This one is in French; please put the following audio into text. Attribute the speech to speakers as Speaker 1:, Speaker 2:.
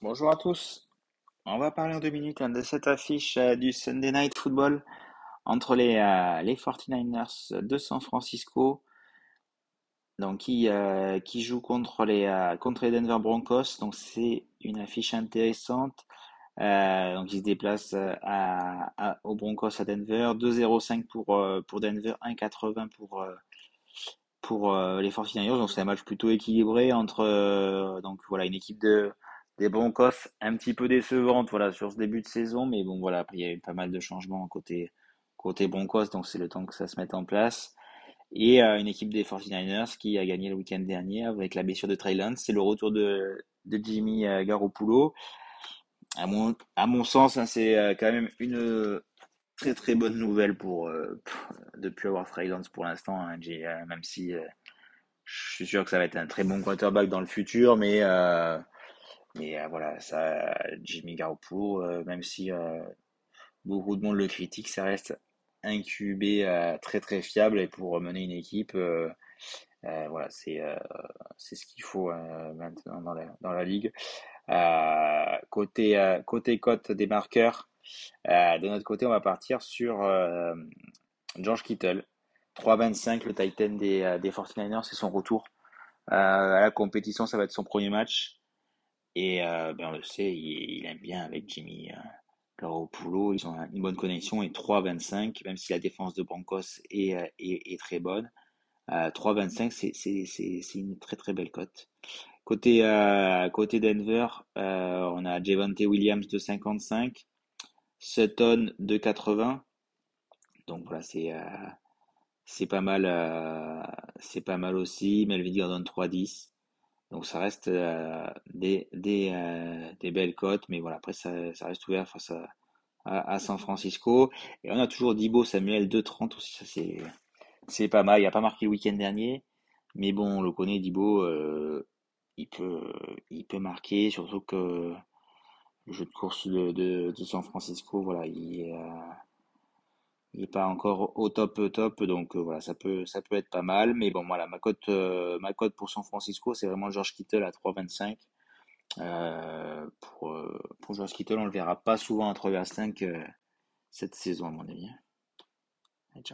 Speaker 1: Bonjour à tous. On va parler en deux minutes hein, de cette affiche euh, du Sunday Night Football entre les, euh, les 49ers de San Francisco donc qui, euh, qui jouent contre les, Denver Broncos. Donc c'est une affiche intéressante. donc ils se déplacent aux Broncos à Denver. 2-0-5 pour, Denver, 1-80 pour, pour les 49ers. Donc c'est un match plutôt équilibré entre donc voilà une équipe de des Broncos un petit peu décevantes voilà, sur ce début de saison, mais bon, voilà, il y a eu pas mal de changements côté, côté Broncos, donc c'est le temps que ça se mette en place. Et euh, une équipe des 49ers qui a gagné le week-end dernier avec la blessure de Trey. C'est le retour de, de Jimmy euh, Garoppolo. À mon, à mon sens, hein, c'est euh, quand même une très très bonne nouvelle pour, de plus avoir Trey pour l'instant, hein, même si je suis sûr que ça va être un très bon quarterback dans le futur, mais mais euh, voilà, ça, Jimmy Garoppolo, euh, même si euh, beaucoup de monde le critique, ça reste un QB très très fiable et pour mener une équipe, voilà, c'est ce qu'il faut maintenant dans la, dans la ligue. côté côté cote des marqueurs, de notre côté, on va partir sur George Kittle. 3-25, le Titan des, des 49ers, c'est son retour. à la compétition, ça va être son premier match. Et euh, ben on le sait, il, aime bien avec Jimmy euh, Garoppolo. Ils ont une bonne connexion et 3-25, même si la défense de Broncos est, euh, très bonne. Euh, 3-25, c'est une très très belle cote. Côté, euh, Denver, euh, on a Javante Williams de 55, Sutton de 80. Donc voilà, c'est c'est pas mal, c'est pas mal aussi. Melvin Gordon 3-10. Donc ça reste euh, euh, des, belles cotes, mais voilà, après ça, reste ouvert face à, San Francisco. Et on a toujours Dibo Samuel 2,30 aussi, c'est, pas mal. Il n'a pas marqué le week-end dernier, mais bon, on le connaît, Dibo, euh, il, peut, marquer, surtout que le jeu de course de, de, de San Francisco, voilà, il, il n'est pas encore au top top, donc euh, voilà, ça peut, ça peut être pas mal. Mais bon, voilà, ma cote, euh, pour San Francisco, c'est vraiment George Kittle à 3,25. Euh, pour, pour George Kittle, on le verra pas souvent à 3,5 cette saison, à mon avis.